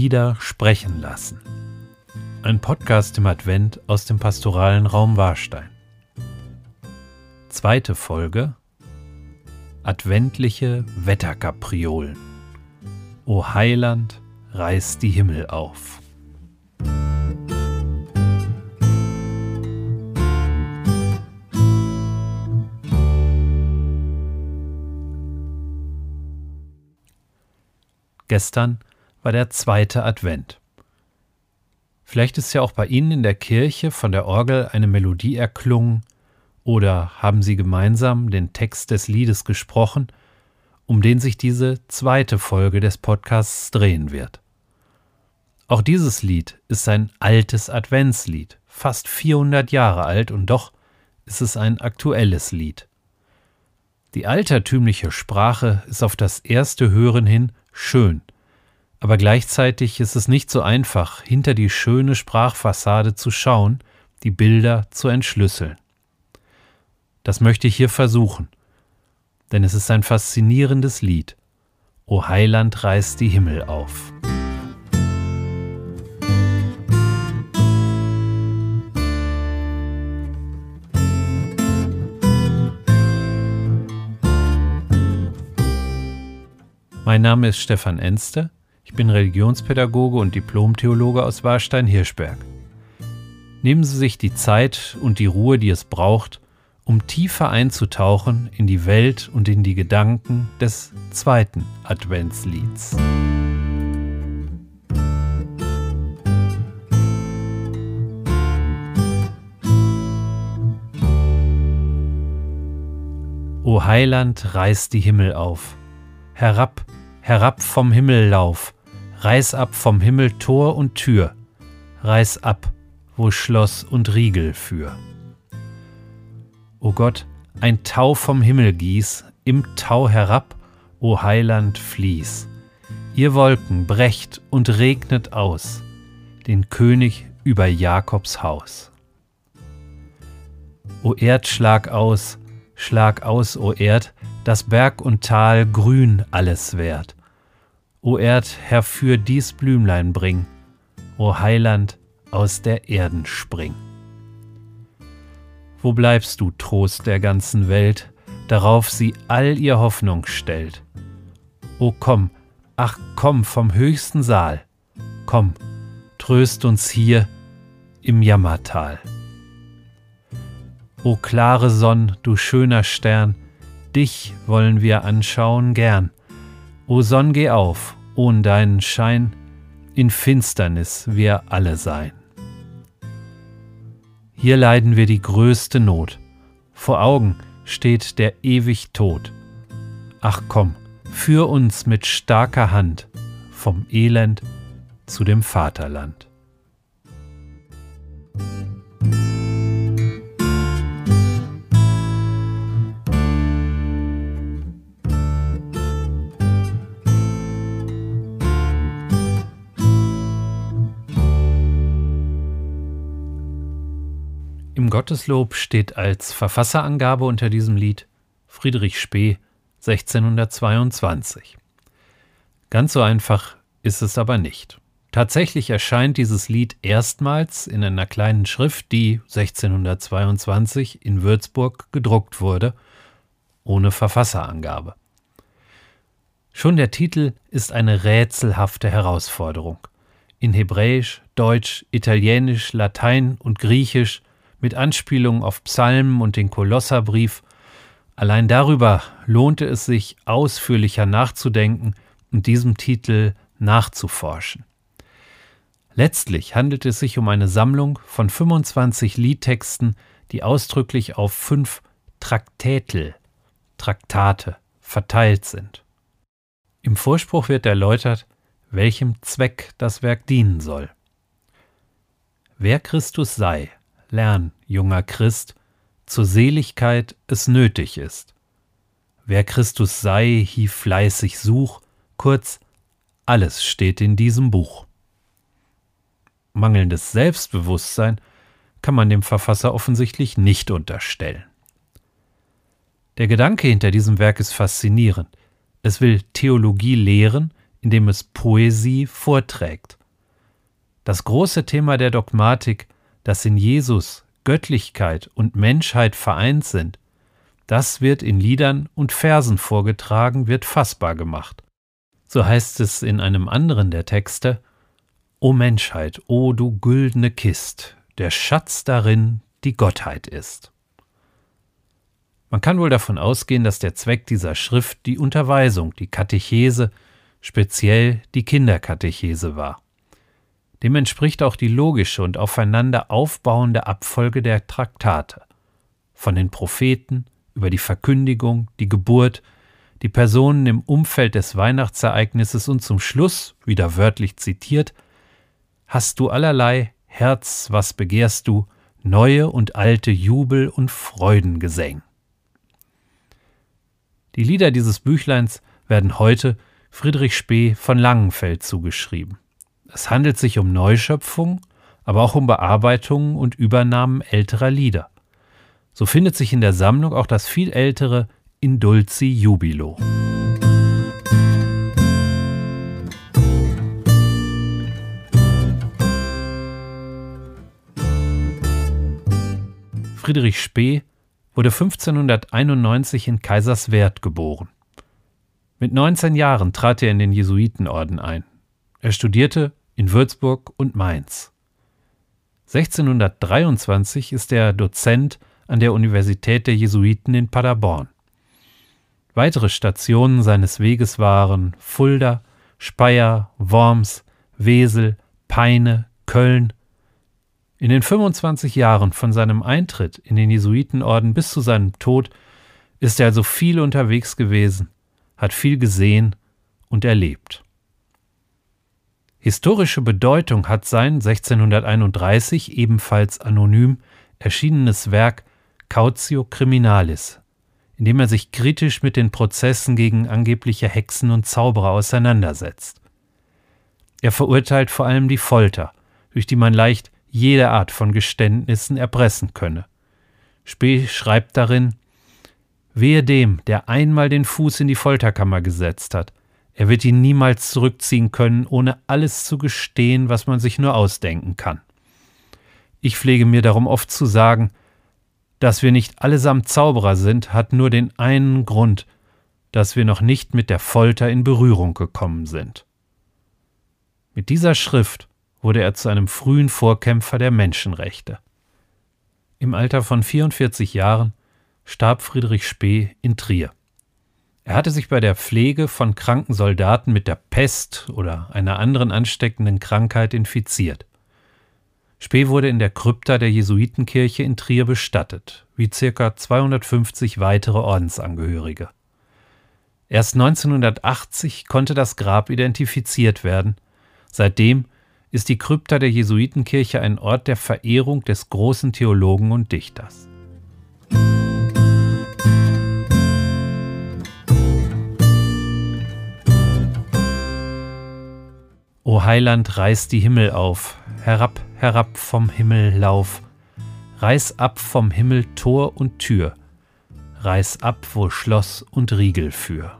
Lieder sprechen lassen. Ein Podcast im Advent aus dem pastoralen Raum Warstein. Zweite Folge Adventliche Wetterkapriolen. O Heiland, reiß die Himmel auf. Gestern war der zweite Advent. Vielleicht ist ja auch bei Ihnen in der Kirche von der Orgel eine Melodie erklungen oder haben Sie gemeinsam den Text des Liedes gesprochen, um den sich diese zweite Folge des Podcasts drehen wird. Auch dieses Lied ist ein altes Adventslied, fast 400 Jahre alt und doch ist es ein aktuelles Lied. Die altertümliche Sprache ist auf das erste Hören hin schön. Aber gleichzeitig ist es nicht so einfach, hinter die schöne Sprachfassade zu schauen, die Bilder zu entschlüsseln. Das möchte ich hier versuchen, denn es ist ein faszinierendes Lied. O Heiland reißt die Himmel auf. Mein Name ist Stefan Enste. Ich bin Religionspädagoge und Diplomtheologe aus Warstein-Hirschberg. Nehmen Sie sich die Zeit und die Ruhe, die es braucht, um tiefer einzutauchen in die Welt und in die Gedanken des zweiten Adventslieds. O Heiland, reiß die Himmel auf, herab herab vom Himmellauf, reiß ab vom Himmel Tor und Tür, reiß ab, wo Schloss und Riegel für. O Gott, ein Tau vom Himmel gieß, im Tau herab, o Heiland fließ. Ihr Wolken brecht und regnet aus, den König über Jakobs Haus. O Erd, schlag aus, schlag aus, o Erd, dass Berg und Tal grün alles wert. O Erd, herfür dies Blümlein bring, O Heiland, aus der Erden spring. Wo bleibst du, Trost der ganzen Welt, darauf sie all ihr Hoffnung stellt? O komm, ach komm vom höchsten Saal, komm, tröst uns hier im Jammertal. O klare Sonn, du schöner Stern, dich wollen wir anschauen gern, O Sonn, geh auf, ohn deinen Schein, in Finsternis wir alle sein. Hier leiden wir die größte Not, vor Augen steht der ewig Tod. Ach komm, führ uns mit starker Hand vom Elend zu dem Vaterland. Gotteslob steht als Verfasserangabe unter diesem Lied Friedrich Spee 1622. Ganz so einfach ist es aber nicht. Tatsächlich erscheint dieses Lied erstmals in einer kleinen Schrift, die 1622 in Würzburg gedruckt wurde, ohne Verfasserangabe. Schon der Titel ist eine rätselhafte Herausforderung. In Hebräisch, Deutsch, Italienisch, Latein und Griechisch mit Anspielungen auf Psalmen und den Kolosserbrief. Allein darüber lohnte es sich, ausführlicher nachzudenken und diesem Titel nachzuforschen. Letztlich handelt es sich um eine Sammlung von 25 Liedtexten, die ausdrücklich auf fünf Traktätel, Traktate, verteilt sind. Im Vorspruch wird erläutert, welchem Zweck das Werk dienen soll. Wer Christus sei, lern, junger Christ, zur Seligkeit es nötig ist. Wer Christus sei, hie fleißig such, kurz, alles steht in diesem Buch. Mangelndes Selbstbewusstsein kann man dem Verfasser offensichtlich nicht unterstellen. Der Gedanke hinter diesem Werk ist faszinierend. Es will Theologie lehren, indem es Poesie vorträgt. Das große Thema der Dogmatik, dass in Jesus Göttlichkeit und Menschheit vereint sind, das wird in Liedern und Versen vorgetragen, wird fassbar gemacht. So heißt es in einem anderen der Texte, O Menschheit, o du güldene Kist, der Schatz darin die Gottheit ist. Man kann wohl davon ausgehen, dass der Zweck dieser Schrift die Unterweisung, die Katechese, speziell die Kinderkatechese war. Dem entspricht auch die logische und aufeinander aufbauende Abfolge der Traktate. Von den Propheten über die Verkündigung, die Geburt, die Personen im Umfeld des Weihnachtsereignisses und zum Schluss, wieder wörtlich zitiert, hast du allerlei Herz, was begehrst du, neue und alte Jubel und Freudengesäng. Die Lieder dieses Büchleins werden heute Friedrich Spee von Langenfeld zugeschrieben. Es handelt sich um Neuschöpfung, aber auch um Bearbeitungen und Übernahmen älterer Lieder. So findet sich in der Sammlung auch das viel ältere Indulci Jubilo. Friedrich Spee wurde 1591 in Kaiserswerth geboren. Mit 19 Jahren trat er in den Jesuitenorden ein. Er studierte in Würzburg und Mainz. 1623 ist er Dozent an der Universität der Jesuiten in Paderborn. Weitere Stationen seines Weges waren Fulda, Speyer, Worms, Wesel, Peine, Köln. In den 25 Jahren von seinem Eintritt in den Jesuitenorden bis zu seinem Tod ist er also viel unterwegs gewesen, hat viel gesehen und erlebt. Historische Bedeutung hat sein 1631 ebenfalls anonym erschienenes Werk Cautio Criminalis, in dem er sich kritisch mit den Prozessen gegen angebliche Hexen und Zauberer auseinandersetzt. Er verurteilt vor allem die Folter, durch die man leicht jede Art von Geständnissen erpressen könne. Spee schreibt darin, Wehe dem, der einmal den Fuß in die Folterkammer gesetzt hat, er wird ihn niemals zurückziehen können, ohne alles zu gestehen, was man sich nur ausdenken kann. Ich pflege mir darum oft zu sagen, dass wir nicht allesamt Zauberer sind, hat nur den einen Grund, dass wir noch nicht mit der Folter in Berührung gekommen sind. Mit dieser Schrift wurde er zu einem frühen Vorkämpfer der Menschenrechte. Im Alter von 44 Jahren starb Friedrich Spee in Trier. Er hatte sich bei der Pflege von kranken Soldaten mit der Pest oder einer anderen ansteckenden Krankheit infiziert. Spee wurde in der Krypta der Jesuitenkirche in Trier bestattet, wie ca. 250 weitere Ordensangehörige. Erst 1980 konnte das Grab identifiziert werden. Seitdem ist die Krypta der Jesuitenkirche ein Ort der Verehrung des großen Theologen und Dichters. O Heiland, reiß die Himmel auf, herab, herab vom Himmel lauf, reiß ab vom Himmel Tor und Tür, reiß ab, wo Schloss und Riegel für.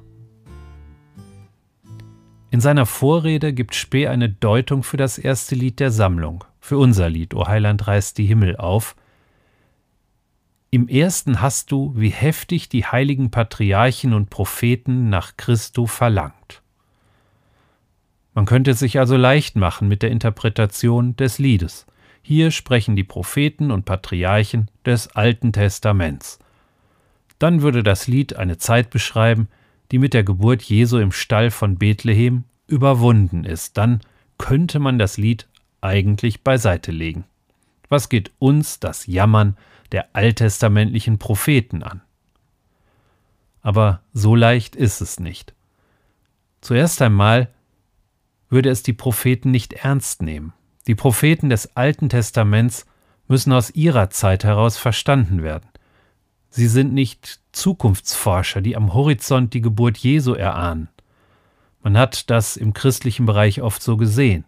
In seiner Vorrede gibt Spee eine Deutung für das erste Lied der Sammlung, für unser Lied O Heiland reiß die Himmel auf. Im ersten hast du, wie heftig die heiligen Patriarchen und Propheten nach Christo verlangt. Man könnte es sich also leicht machen mit der Interpretation des Liedes. Hier sprechen die Propheten und Patriarchen des Alten Testaments. Dann würde das Lied eine Zeit beschreiben, die mit der Geburt Jesu im Stall von Bethlehem überwunden ist. Dann könnte man das Lied eigentlich beiseite legen. Was geht uns das Jammern der alttestamentlichen Propheten an? Aber so leicht ist es nicht. Zuerst einmal würde es die Propheten nicht ernst nehmen. Die Propheten des Alten Testaments müssen aus ihrer Zeit heraus verstanden werden. Sie sind nicht Zukunftsforscher, die am Horizont die Geburt Jesu erahnen. Man hat das im christlichen Bereich oft so gesehen.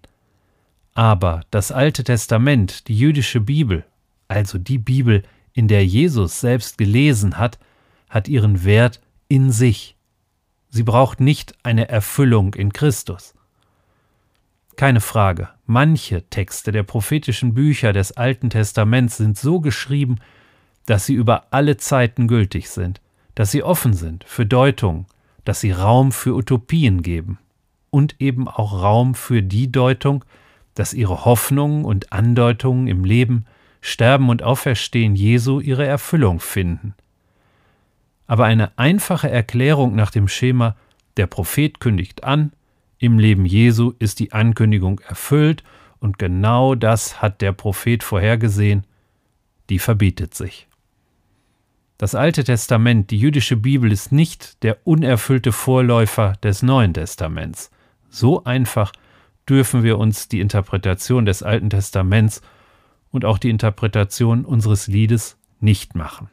Aber das Alte Testament, die jüdische Bibel, also die Bibel, in der Jesus selbst gelesen hat, hat ihren Wert in sich. Sie braucht nicht eine Erfüllung in Christus. Keine Frage, manche Texte der prophetischen Bücher des Alten Testaments sind so geschrieben, dass sie über alle Zeiten gültig sind, dass sie offen sind für Deutung, dass sie Raum für Utopien geben und eben auch Raum für die Deutung, dass ihre Hoffnungen und Andeutungen im Leben, Sterben und Auferstehen Jesu ihre Erfüllung finden. Aber eine einfache Erklärung nach dem Schema der Prophet kündigt an, im Leben Jesu ist die Ankündigung erfüllt und genau das hat der Prophet vorhergesehen, die verbietet sich. Das Alte Testament, die jüdische Bibel, ist nicht der unerfüllte Vorläufer des Neuen Testaments. So einfach dürfen wir uns die Interpretation des Alten Testaments und auch die Interpretation unseres Liedes nicht machen.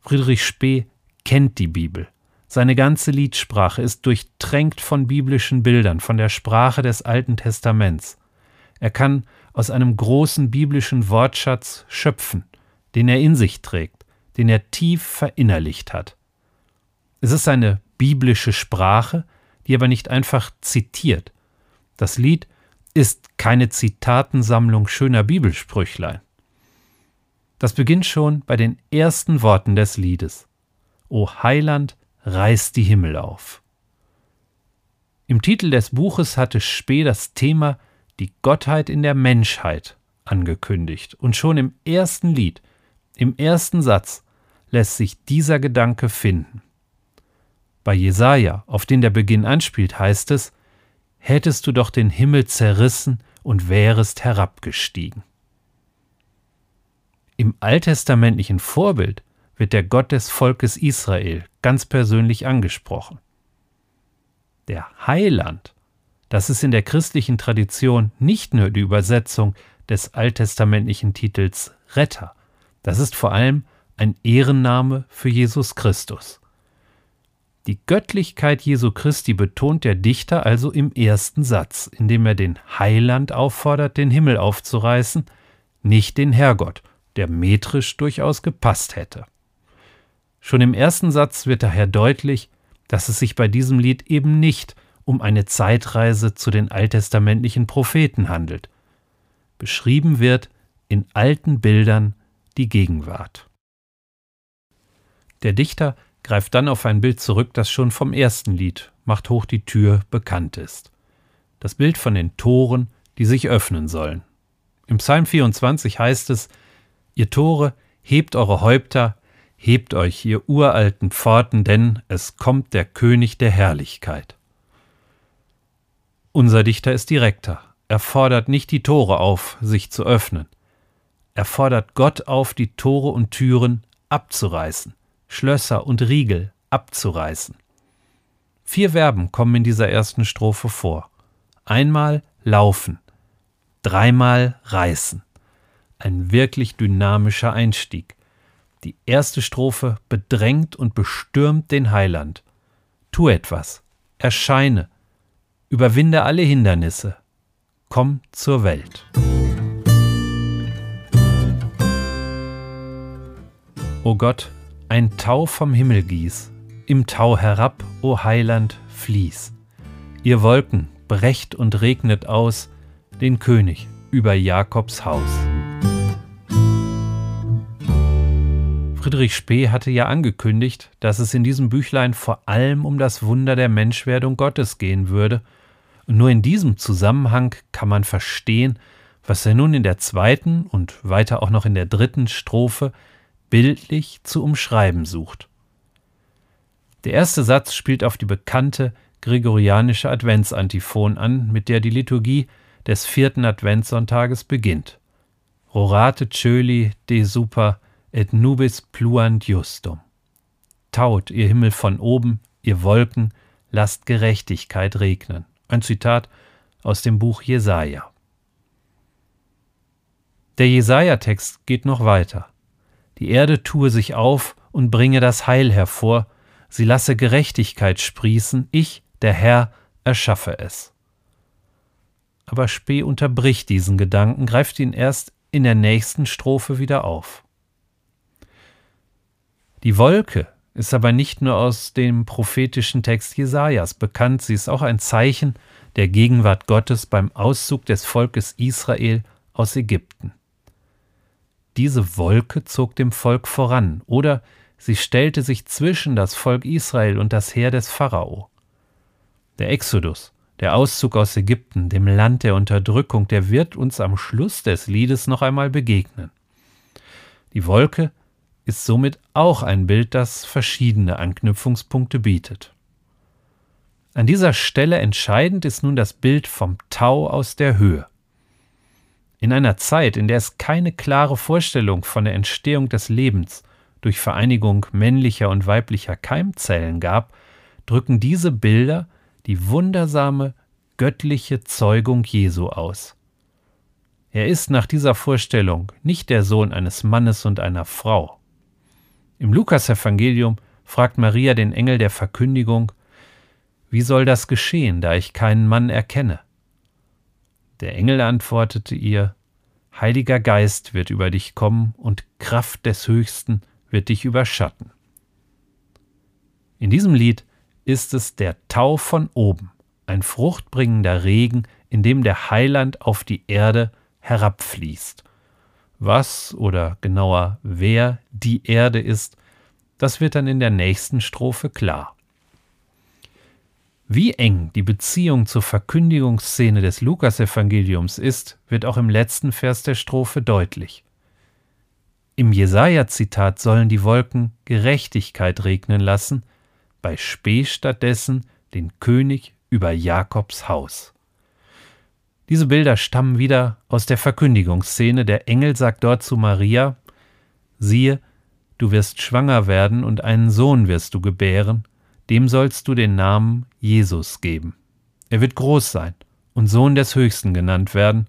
Friedrich Spee kennt die Bibel. Seine ganze Liedsprache ist durchtränkt von biblischen Bildern, von der Sprache des Alten Testaments. Er kann aus einem großen biblischen Wortschatz schöpfen den er in sich trägt, den er tief verinnerlicht hat. Es ist eine biblische Sprache, die aber nicht einfach zitiert. Das Lied ist keine Zitatensammlung schöner Bibelsprüchlein. Das beginnt schon bei den ersten Worten des Liedes. O Heiland, reiß die Himmel auf. Im Titel des Buches hatte Spee das Thema die Gottheit in der Menschheit angekündigt und schon im ersten Lied im ersten Satz lässt sich dieser Gedanke finden. Bei Jesaja, auf den der Beginn anspielt, heißt es: Hättest du doch den Himmel zerrissen und wärest herabgestiegen. Im alttestamentlichen Vorbild wird der Gott des Volkes Israel ganz persönlich angesprochen. Der Heiland, das ist in der christlichen Tradition nicht nur die Übersetzung des alttestamentlichen Titels Retter, das ist vor allem ein Ehrenname für Jesus Christus. Die Göttlichkeit Jesu Christi betont der Dichter also im ersten Satz, indem er den Heiland auffordert, den Himmel aufzureißen, nicht den Herrgott, der metrisch durchaus gepasst hätte. Schon im ersten Satz wird daher deutlich, dass es sich bei diesem Lied eben nicht um eine Zeitreise zu den alttestamentlichen Propheten handelt. Beschrieben wird in alten Bildern die Gegenwart. Der Dichter greift dann auf ein Bild zurück, das schon vom ersten Lied Macht hoch die Tür bekannt ist. Das Bild von den Toren, die sich öffnen sollen. Im Psalm 24 heißt es, Ihr Tore, hebt eure Häupter, hebt euch, ihr uralten Pforten, denn es kommt der König der Herrlichkeit. Unser Dichter ist direkter. Er fordert nicht die Tore auf, sich zu öffnen. Er fordert Gott auf, die Tore und Türen abzureißen, Schlösser und Riegel abzureißen. Vier Verben kommen in dieser ersten Strophe vor. Einmal laufen, dreimal reißen. Ein wirklich dynamischer Einstieg. Die erste Strophe bedrängt und bestürmt den Heiland. Tu etwas, erscheine, überwinde alle Hindernisse, komm zur Welt. O Gott, ein Tau vom Himmel gieß, im Tau herab, o Heiland, fließ. Ihr Wolken, brecht und regnet aus den König über Jakobs Haus. Friedrich Spee hatte ja angekündigt, dass es in diesem Büchlein vor allem um das Wunder der Menschwerdung Gottes gehen würde, und nur in diesem Zusammenhang kann man verstehen, was er nun in der zweiten und weiter auch noch in der dritten Strophe bildlich zu umschreiben sucht. Der erste Satz spielt auf die bekannte gregorianische Adventsantiphon an, mit der die Liturgie des vierten Adventssonntages beginnt. Rorate cöli de super et nubis pluant justum. Taut, ihr Himmel von oben, ihr Wolken, lasst Gerechtigkeit regnen. Ein Zitat aus dem Buch Jesaja. Der Jesaja-Text geht noch weiter. Die Erde tue sich auf und bringe das Heil hervor, sie lasse Gerechtigkeit sprießen, ich, der Herr, erschaffe es. Aber Spee unterbricht diesen Gedanken, greift ihn erst in der nächsten Strophe wieder auf. Die Wolke ist aber nicht nur aus dem prophetischen Text Jesajas bekannt, sie ist auch ein Zeichen der Gegenwart Gottes beim Auszug des Volkes Israel aus Ägypten. Diese Wolke zog dem Volk voran, oder sie stellte sich zwischen das Volk Israel und das Heer des Pharao. Der Exodus, der Auszug aus Ägypten, dem Land der Unterdrückung, der wird uns am Schluss des Liedes noch einmal begegnen. Die Wolke ist somit auch ein Bild, das verschiedene Anknüpfungspunkte bietet. An dieser Stelle entscheidend ist nun das Bild vom Tau aus der Höhe. In einer Zeit, in der es keine klare Vorstellung von der Entstehung des Lebens durch Vereinigung männlicher und weiblicher Keimzellen gab, drücken diese Bilder die wundersame göttliche Zeugung Jesu aus. Er ist nach dieser Vorstellung nicht der Sohn eines Mannes und einer Frau, im Lukasevangelium fragt Maria den Engel der Verkündigung, wie soll das geschehen, da ich keinen Mann erkenne? Der Engel antwortete ihr, Heiliger Geist wird über dich kommen und Kraft des Höchsten wird dich überschatten. In diesem Lied ist es der Tau von oben, ein fruchtbringender Regen, in dem der Heiland auf die Erde herabfließt. Was oder genauer wer die Erde ist, das wird dann in der nächsten Strophe klar. Wie eng die Beziehung zur Verkündigungsszene des Lukasevangeliums ist, wird auch im letzten Vers der Strophe deutlich. Im Jesaja-Zitat sollen die Wolken Gerechtigkeit regnen lassen, bei Spee stattdessen den König über Jakobs Haus. Diese Bilder stammen wieder aus der Verkündigungsszene. Der Engel sagt dort zu Maria, siehe, du wirst schwanger werden und einen Sohn wirst du gebären, dem sollst du den Namen Jesus geben. Er wird groß sein und Sohn des Höchsten genannt werden.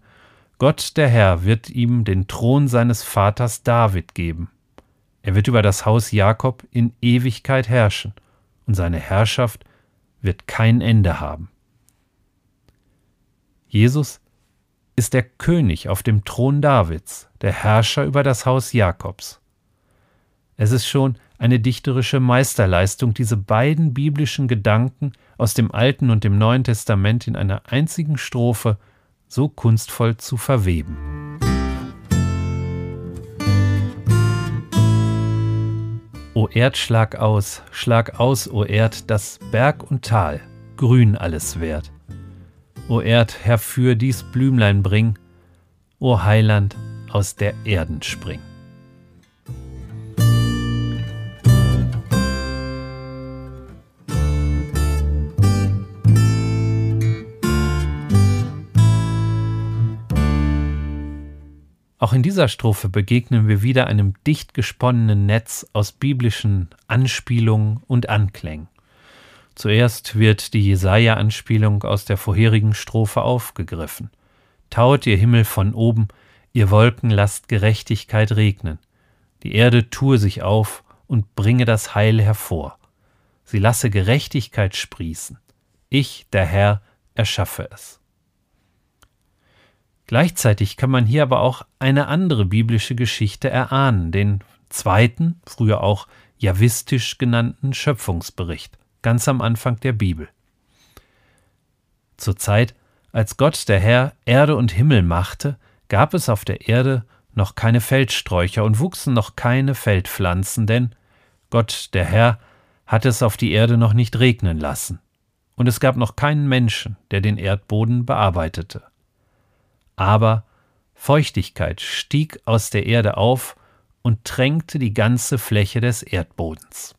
Gott der Herr wird ihm den Thron seines Vaters David geben. Er wird über das Haus Jakob in Ewigkeit herrschen, und seine Herrschaft wird kein Ende haben. Jesus ist der König auf dem Thron Davids, der Herrscher über das Haus Jakobs. Es ist schon eine dichterische Meisterleistung, diese beiden biblischen Gedanken aus dem Alten und dem Neuen Testament in einer einzigen Strophe so kunstvoll zu verweben. O Erd, schlag aus, schlag aus, o Erd, dass Berg und Tal grün alles wert. O Erd, herfür dies Blümlein bring, O Heiland, aus der Erden spring. Auch in dieser Strophe begegnen wir wieder einem dicht gesponnenen Netz aus biblischen Anspielungen und Anklängen. Zuerst wird die Jesaja-Anspielung aus der vorherigen Strophe aufgegriffen. Taut ihr Himmel von oben, ihr Wolken lasst Gerechtigkeit regnen. Die Erde tue sich auf und bringe das Heil hervor. Sie lasse Gerechtigkeit sprießen. Ich, der Herr, erschaffe es. Gleichzeitig kann man hier aber auch eine andere biblische Geschichte erahnen, den zweiten, früher auch javistisch genannten Schöpfungsbericht ganz am Anfang der Bibel. Zur Zeit, als Gott der Herr Erde und Himmel machte, gab es auf der Erde noch keine Feldsträucher und wuchsen noch keine Feldpflanzen, denn Gott der Herr hatte es auf die Erde noch nicht regnen lassen, und es gab noch keinen Menschen, der den Erdboden bearbeitete. Aber Feuchtigkeit stieg aus der Erde auf und tränkte die ganze Fläche des Erdbodens.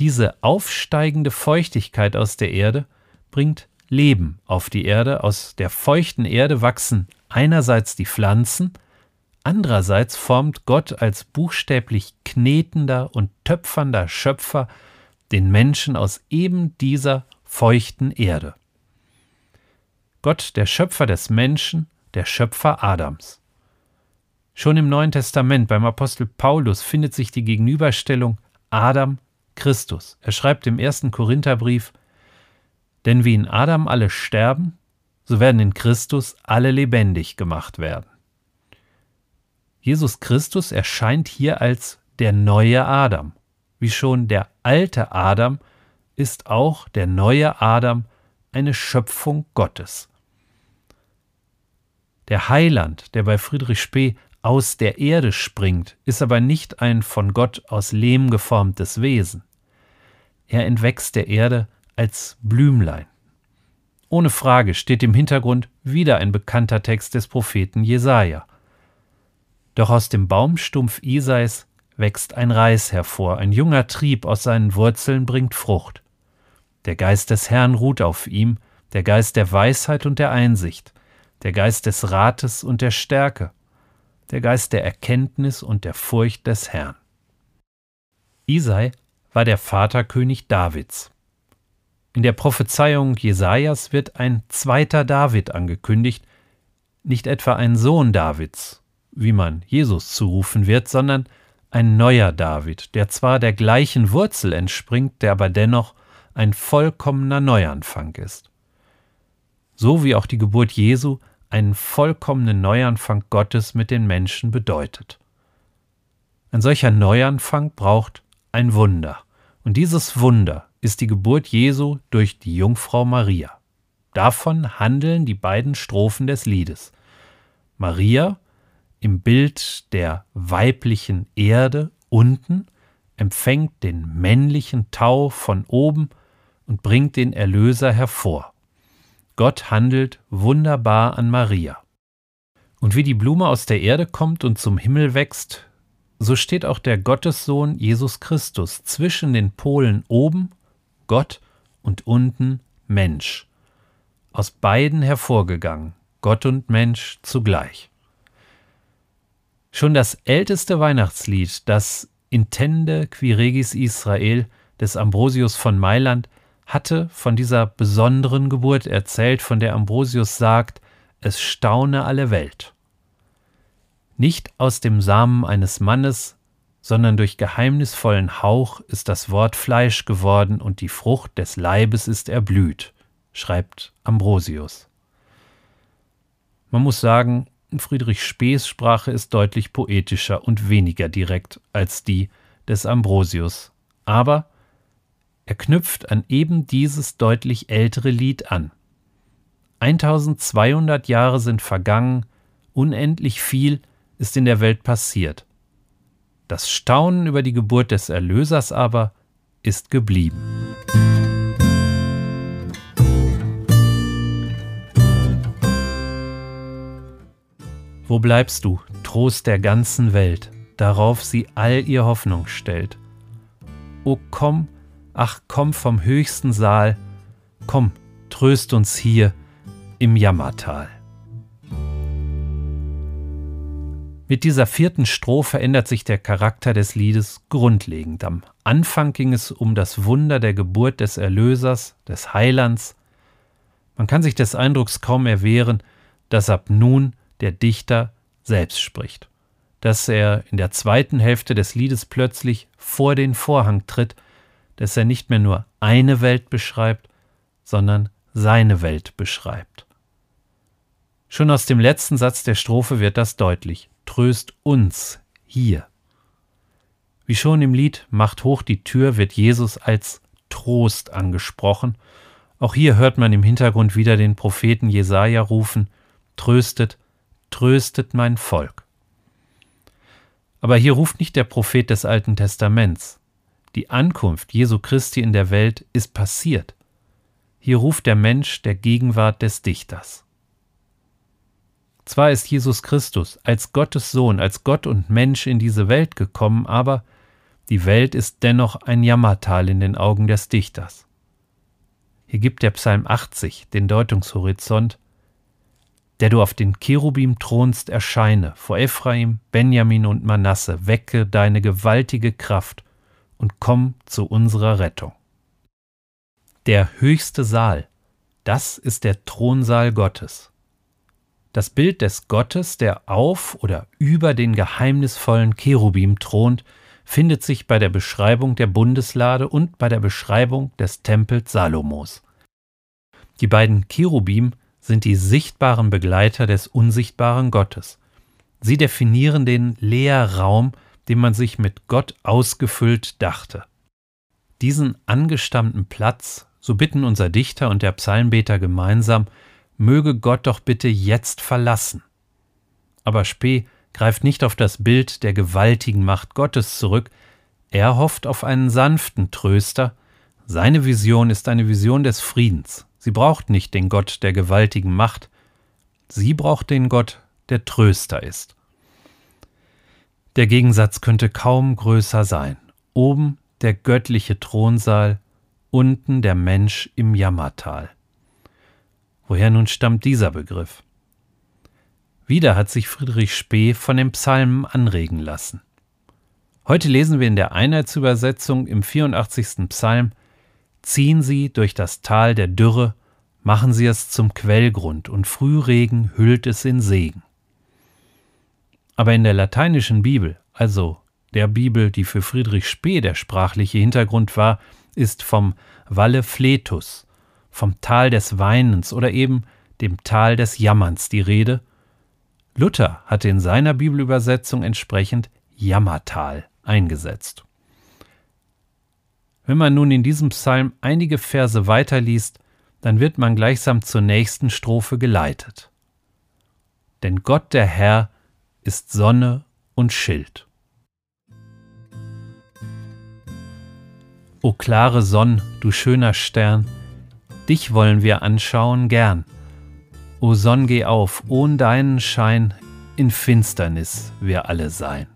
Diese aufsteigende Feuchtigkeit aus der Erde bringt Leben auf die Erde. Aus der feuchten Erde wachsen einerseits die Pflanzen, andererseits formt Gott als buchstäblich knetender und töpfernder Schöpfer den Menschen aus eben dieser feuchten Erde. Gott, der Schöpfer des Menschen, der Schöpfer Adams. Schon im Neuen Testament beim Apostel Paulus findet sich die Gegenüberstellung Adam Christus. Er schreibt im ersten Korintherbrief, denn wie in Adam alle sterben, so werden in Christus alle lebendig gemacht werden. Jesus Christus erscheint hier als der neue Adam. Wie schon der alte Adam ist auch der neue Adam eine Schöpfung Gottes. Der Heiland, der bei Friedrich Spee aus der Erde springt, ist aber nicht ein von Gott aus Lehm geformtes Wesen. Er entwächst der Erde als Blümlein. Ohne Frage steht im Hintergrund wieder ein bekannter Text des Propheten Jesaja. Doch aus dem Baumstumpf Isais wächst ein Reis hervor, ein junger Trieb aus seinen Wurzeln bringt Frucht. Der Geist des Herrn ruht auf ihm, der Geist der Weisheit und der Einsicht, der Geist des Rates und der Stärke, der Geist der Erkenntnis und der Furcht des Herrn. Isai war der Vaterkönig Davids. In der Prophezeiung Jesajas wird ein zweiter David angekündigt, nicht etwa ein Sohn Davids, wie man Jesus zurufen wird, sondern ein neuer David, der zwar der gleichen Wurzel entspringt, der aber dennoch ein vollkommener Neuanfang ist. So wie auch die Geburt Jesu einen vollkommenen Neuanfang Gottes mit den Menschen bedeutet. Ein solcher Neuanfang braucht ein Wunder. Und dieses Wunder ist die Geburt Jesu durch die Jungfrau Maria. Davon handeln die beiden Strophen des Liedes. Maria im Bild der weiblichen Erde unten empfängt den männlichen Tau von oben und bringt den Erlöser hervor. Gott handelt wunderbar an Maria. Und wie die Blume aus der Erde kommt und zum Himmel wächst, so steht auch der Gottessohn Jesus Christus zwischen den Polen oben, Gott, und unten Mensch. Aus beiden hervorgegangen, Gott und Mensch zugleich. Schon das älteste Weihnachtslied, das Intende qui regis Israel des Ambrosius von Mailand, hatte von dieser besonderen Geburt erzählt, von der Ambrosius sagt, es staune alle Welt. Nicht aus dem Samen eines Mannes, sondern durch geheimnisvollen Hauch ist das Wort Fleisch geworden und die Frucht des Leibes ist erblüht, schreibt Ambrosius. Man muss sagen, Friedrich Spees Sprache ist deutlich poetischer und weniger direkt als die des Ambrosius, aber er knüpft an eben dieses deutlich ältere Lied an. 1200 Jahre sind vergangen, unendlich viel ist in der Welt passiert. Das Staunen über die Geburt des Erlösers aber ist geblieben. Wo bleibst du, Trost der ganzen Welt, darauf sie all ihr Hoffnung stellt? O komm, Ach komm vom höchsten Saal, komm, tröst uns hier im Jammertal. Mit dieser vierten Strophe ändert sich der Charakter des Liedes grundlegend. Am Anfang ging es um das Wunder der Geburt des Erlösers, des Heilands. Man kann sich des Eindrucks kaum erwehren, dass ab nun der Dichter selbst spricht, dass er in der zweiten Hälfte des Liedes plötzlich vor den Vorhang tritt dass er nicht mehr nur eine Welt beschreibt, sondern seine Welt beschreibt. Schon aus dem letzten Satz der Strophe wird das deutlich. Tröst uns hier. Wie schon im Lied Macht hoch die Tür wird Jesus als Trost angesprochen. Auch hier hört man im Hintergrund wieder den Propheten Jesaja rufen: Tröstet, tröstet mein Volk. Aber hier ruft nicht der Prophet des Alten Testaments, die Ankunft Jesu Christi in der Welt ist passiert. Hier ruft der Mensch der Gegenwart des Dichters. Zwar ist Jesus Christus als Gottes Sohn, als Gott und Mensch in diese Welt gekommen, aber die Welt ist dennoch ein Jammertal in den Augen des Dichters. Hier gibt der Psalm 80 den Deutungshorizont, der du auf den Cherubim thronst, erscheine, vor Ephraim, Benjamin und Manasse, wecke deine gewaltige Kraft und komm zu unserer Rettung. Der höchste Saal, das ist der Thronsaal Gottes. Das Bild des Gottes, der auf oder über den geheimnisvollen Cherubim thront, findet sich bei der Beschreibung der Bundeslade und bei der Beschreibung des Tempels Salomos. Die beiden Cherubim sind die sichtbaren Begleiter des unsichtbaren Gottes. Sie definieren den Leerraum, den man sich mit Gott ausgefüllt dachte. Diesen angestammten Platz, so bitten unser Dichter und der Psalmbeter gemeinsam, möge Gott doch bitte jetzt verlassen. Aber Spee greift nicht auf das Bild der gewaltigen Macht Gottes zurück, er hofft auf einen sanften Tröster, seine Vision ist eine Vision des Friedens. Sie braucht nicht den Gott der gewaltigen Macht, sie braucht den Gott, der Tröster ist. Der Gegensatz könnte kaum größer sein. Oben der göttliche Thronsaal, unten der Mensch im Jammertal. Woher nun stammt dieser Begriff? Wieder hat sich Friedrich Spee von den Psalmen anregen lassen. Heute lesen wir in der Einheitsübersetzung im 84. Psalm Ziehen Sie durch das Tal der Dürre, machen Sie es zum Quellgrund, und Frühregen hüllt es in Segen. Aber in der lateinischen Bibel, also der Bibel, die für Friedrich Spee der sprachliche Hintergrund war, ist vom Valle Fletus, vom Tal des Weinens oder eben dem Tal des Jammerns die Rede. Luther hatte in seiner Bibelübersetzung entsprechend Jammertal eingesetzt. Wenn man nun in diesem Psalm einige Verse weiterliest, dann wird man gleichsam zur nächsten Strophe geleitet. Denn Gott der Herr ist Sonne und Schild. O klare Sonn, du schöner Stern, dich wollen wir anschauen gern. O Sonn, geh auf, ohn deinen Schein, in Finsternis wir alle sein.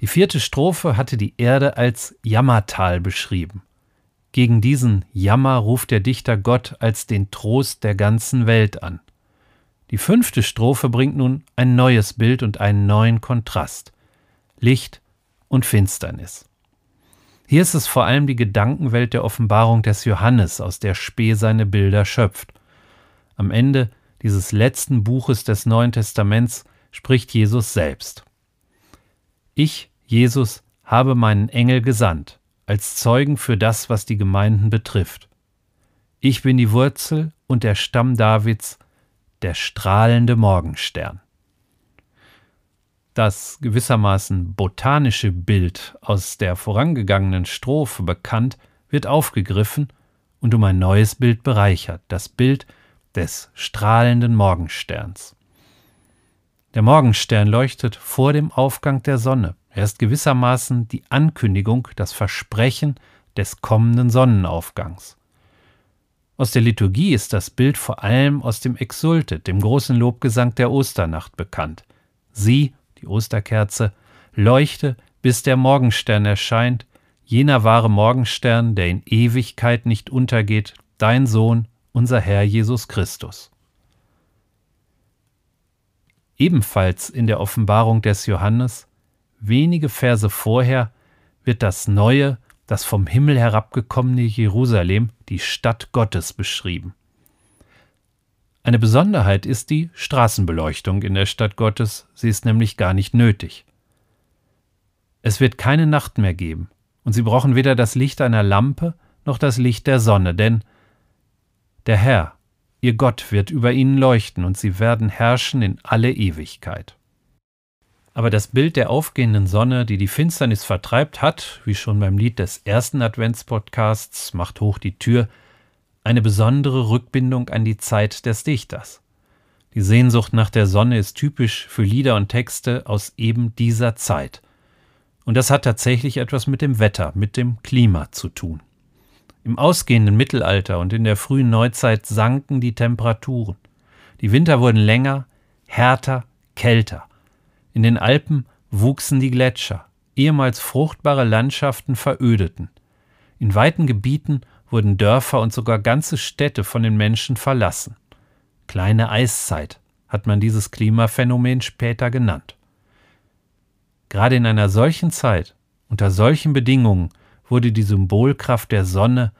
Die vierte Strophe hatte die Erde als Jammertal beschrieben. Gegen diesen Jammer ruft der Dichter Gott als den Trost der ganzen Welt an. Die fünfte Strophe bringt nun ein neues Bild und einen neuen Kontrast. Licht und Finsternis. Hier ist es vor allem die Gedankenwelt der Offenbarung des Johannes, aus der Spee seine Bilder schöpft. Am Ende dieses letzten Buches des Neuen Testaments spricht Jesus selbst. Ich Jesus habe meinen Engel gesandt, als Zeugen für das, was die Gemeinden betrifft. Ich bin die Wurzel und der Stamm Davids, der strahlende Morgenstern. Das gewissermaßen botanische Bild aus der vorangegangenen Strophe bekannt, wird aufgegriffen und um ein neues Bild bereichert, das Bild des strahlenden Morgensterns. Der Morgenstern leuchtet vor dem Aufgang der Sonne. Er ist gewissermaßen die Ankündigung, das Versprechen des kommenden Sonnenaufgangs. Aus der Liturgie ist das Bild vor allem aus dem Exultet, dem großen Lobgesang der Osternacht, bekannt. Sie, die Osterkerze, leuchte, bis der Morgenstern erscheint, jener wahre Morgenstern, der in Ewigkeit nicht untergeht, dein Sohn, unser Herr Jesus Christus. Ebenfalls in der Offenbarung des Johannes wenige Verse vorher wird das neue, das vom Himmel herabgekommene Jerusalem, die Stadt Gottes, beschrieben. Eine Besonderheit ist die Straßenbeleuchtung in der Stadt Gottes, sie ist nämlich gar nicht nötig. Es wird keine Nacht mehr geben, und sie brauchen weder das Licht einer Lampe noch das Licht der Sonne, denn der Herr, ihr Gott, wird über ihnen leuchten, und sie werden herrschen in alle Ewigkeit. Aber das Bild der aufgehenden Sonne, die die Finsternis vertreibt, hat, wie schon beim Lied des ersten Adventspodcasts Macht hoch die Tür, eine besondere Rückbindung an die Zeit des Dichters. Die Sehnsucht nach der Sonne ist typisch für Lieder und Texte aus eben dieser Zeit. Und das hat tatsächlich etwas mit dem Wetter, mit dem Klima zu tun. Im ausgehenden Mittelalter und in der frühen Neuzeit sanken die Temperaturen. Die Winter wurden länger, härter, kälter. In den Alpen wuchsen die Gletscher, ehemals fruchtbare Landschaften verödeten. In weiten Gebieten wurden Dörfer und sogar ganze Städte von den Menschen verlassen. Kleine Eiszeit hat man dieses Klimaphänomen später genannt. Gerade in einer solchen Zeit, unter solchen Bedingungen, wurde die Symbolkraft der Sonne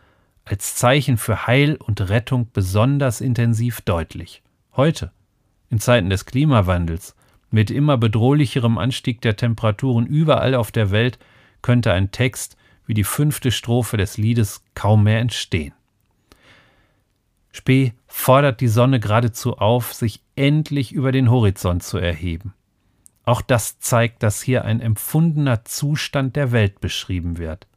als Zeichen für Heil und Rettung besonders intensiv deutlich. Heute, in Zeiten des Klimawandels, mit immer bedrohlicherem Anstieg der Temperaturen überall auf der Welt könnte ein Text wie die fünfte Strophe des Liedes kaum mehr entstehen. Spee fordert die Sonne geradezu auf, sich endlich über den Horizont zu erheben. Auch das zeigt, dass hier ein empfundener Zustand der Welt beschrieben wird.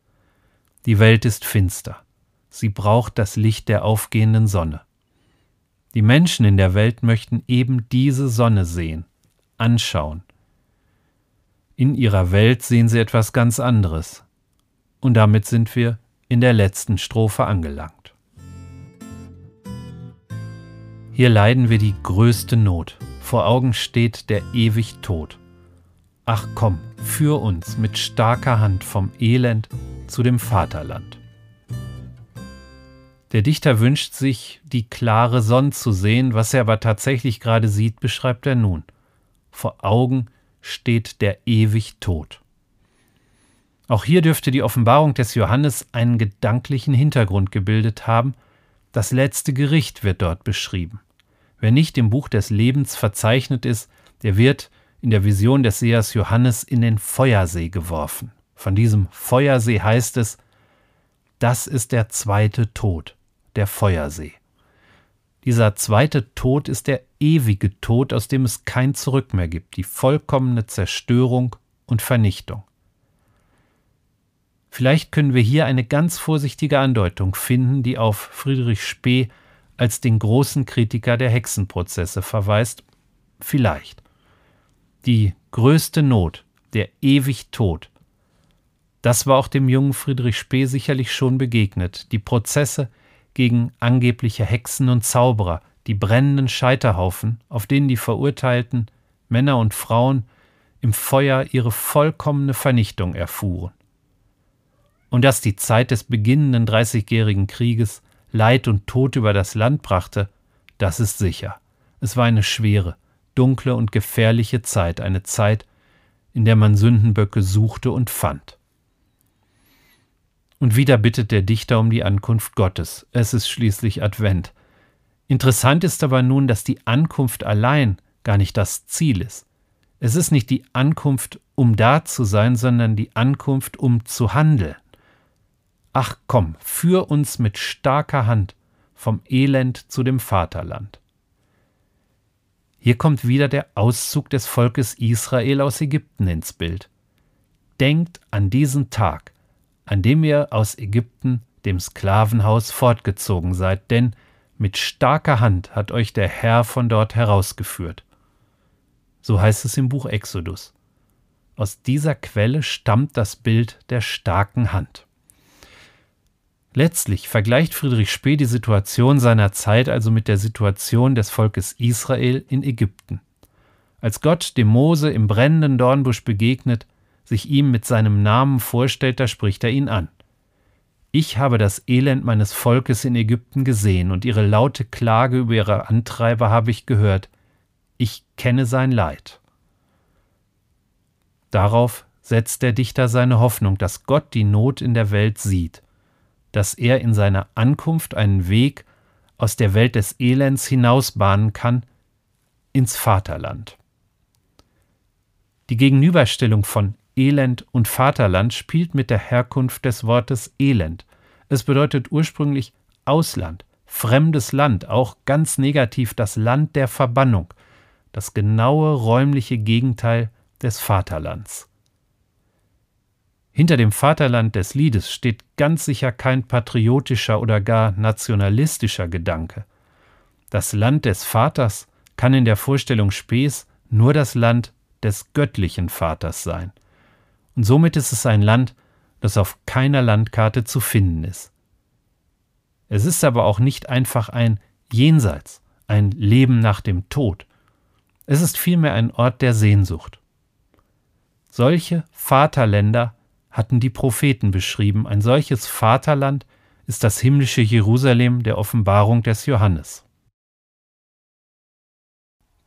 Die Welt ist finster. Sie braucht das Licht der aufgehenden Sonne. Die Menschen in der Welt möchten eben diese Sonne sehen, anschauen. In ihrer Welt sehen sie etwas ganz anderes. Und damit sind wir in der letzten Strophe angelangt. Hier leiden wir die größte Not. Vor Augen steht der ewig Tod. Ach komm, führ uns mit starker Hand vom Elend zu dem Vaterland. Der Dichter wünscht sich, die klare Sonne zu sehen, was er aber tatsächlich gerade sieht, beschreibt er nun. Vor Augen steht der ewig Tod. Auch hier dürfte die Offenbarung des Johannes einen gedanklichen Hintergrund gebildet haben. Das letzte Gericht wird dort beschrieben. Wer nicht im Buch des Lebens verzeichnet ist, der wird in der Vision des Sehers Johannes in den Feuersee geworfen. Von diesem Feuersee heißt es, das ist der zweite Tod der Feuersee. Dieser zweite Tod ist der ewige Tod, aus dem es kein Zurück mehr gibt, die vollkommene Zerstörung und Vernichtung. Vielleicht können wir hier eine ganz vorsichtige Andeutung finden, die auf Friedrich Spee als den großen Kritiker der Hexenprozesse verweist. Vielleicht. Die größte Not, der ewig Tod. Das war auch dem jungen Friedrich Spee sicherlich schon begegnet. Die Prozesse, gegen angebliche Hexen und Zauberer, die brennenden Scheiterhaufen, auf denen die Verurteilten, Männer und Frauen, im Feuer ihre vollkommene Vernichtung erfuhren. Und dass die Zeit des beginnenden Dreißigjährigen Krieges Leid und Tod über das Land brachte, das ist sicher. Es war eine schwere, dunkle und gefährliche Zeit, eine Zeit, in der man Sündenböcke suchte und fand. Und wieder bittet der Dichter um die Ankunft Gottes. Es ist schließlich Advent. Interessant ist aber nun, dass die Ankunft allein gar nicht das Ziel ist. Es ist nicht die Ankunft, um da zu sein, sondern die Ankunft, um zu handeln. Ach komm, führ uns mit starker Hand vom Elend zu dem Vaterland. Hier kommt wieder der Auszug des Volkes Israel aus Ägypten ins Bild. Denkt an diesen Tag, an dem ihr aus Ägypten, dem Sklavenhaus, fortgezogen seid, denn mit starker Hand hat euch der Herr von dort herausgeführt. So heißt es im Buch Exodus. Aus dieser Quelle stammt das Bild der starken Hand. Letztlich vergleicht Friedrich Spee die Situation seiner Zeit also mit der Situation des Volkes Israel in Ägypten. Als Gott dem Mose im brennenden Dornbusch begegnet, sich ihm mit seinem Namen vorstellt, da spricht er ihn an. Ich habe das Elend meines Volkes in Ägypten gesehen und ihre laute Klage über ihre Antreiber habe ich gehört. Ich kenne sein Leid. Darauf setzt der Dichter seine Hoffnung, dass Gott die Not in der Welt sieht, dass er in seiner Ankunft einen Weg aus der Welt des Elends hinausbahnen kann ins Vaterland. Die Gegenüberstellung von Elend und Vaterland spielt mit der Herkunft des Wortes Elend. Es bedeutet ursprünglich Ausland, fremdes Land, auch ganz negativ das Land der Verbannung, das genaue räumliche Gegenteil des Vaterlands. Hinter dem Vaterland des Liedes steht ganz sicher kein patriotischer oder gar nationalistischer Gedanke. Das Land des Vaters kann in der Vorstellung Spees nur das Land des göttlichen Vaters sein und somit ist es ein Land, das auf keiner Landkarte zu finden ist. Es ist aber auch nicht einfach ein Jenseits, ein Leben nach dem Tod. Es ist vielmehr ein Ort der Sehnsucht. Solche Vaterländer hatten die Propheten beschrieben. Ein solches Vaterland ist das himmlische Jerusalem der Offenbarung des Johannes.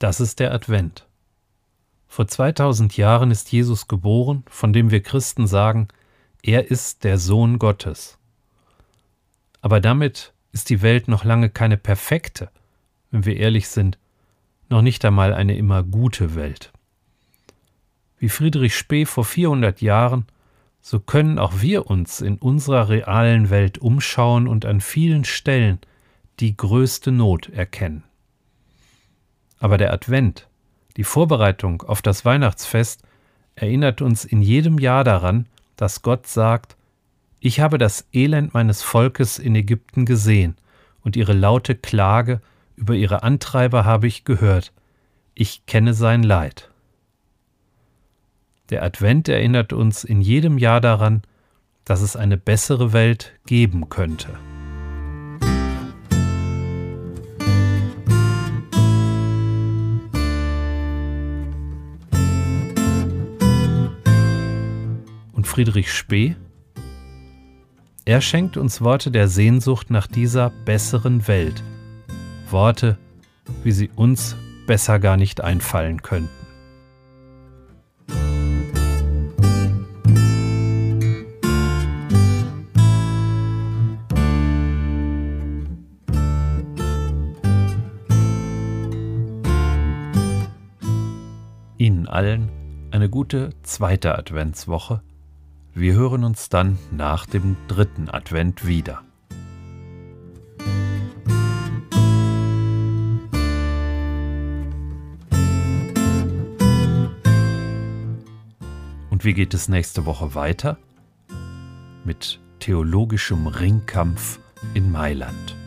Das ist der Advent. Vor 2000 Jahren ist Jesus geboren, von dem wir Christen sagen, er ist der Sohn Gottes. Aber damit ist die Welt noch lange keine perfekte, wenn wir ehrlich sind, noch nicht einmal eine immer gute Welt. Wie Friedrich Spee vor 400 Jahren, so können auch wir uns in unserer realen Welt umschauen und an vielen Stellen die größte Not erkennen. Aber der Advent Die Vorbereitung auf das Weihnachtsfest erinnert uns in jedem Jahr daran, dass Gott sagt, ich habe das Elend meines Volkes in Ägypten gesehen, und ihre laute Klage über ihre Antreiber habe ich gehört, ich kenne sein Leid. Der Advent erinnert uns in jedem Jahr daran, dass es eine bessere Welt geben könnte. Friedrich Spee? Er schenkt uns Worte der Sehnsucht nach dieser besseren Welt. Worte, wie sie uns besser gar nicht einfallen könnten. Ihnen allen eine gute zweite Adventswoche. Wir hören uns dann nach dem dritten Advent wieder. Und wie geht es nächste Woche weiter? Mit theologischem Ringkampf in Mailand.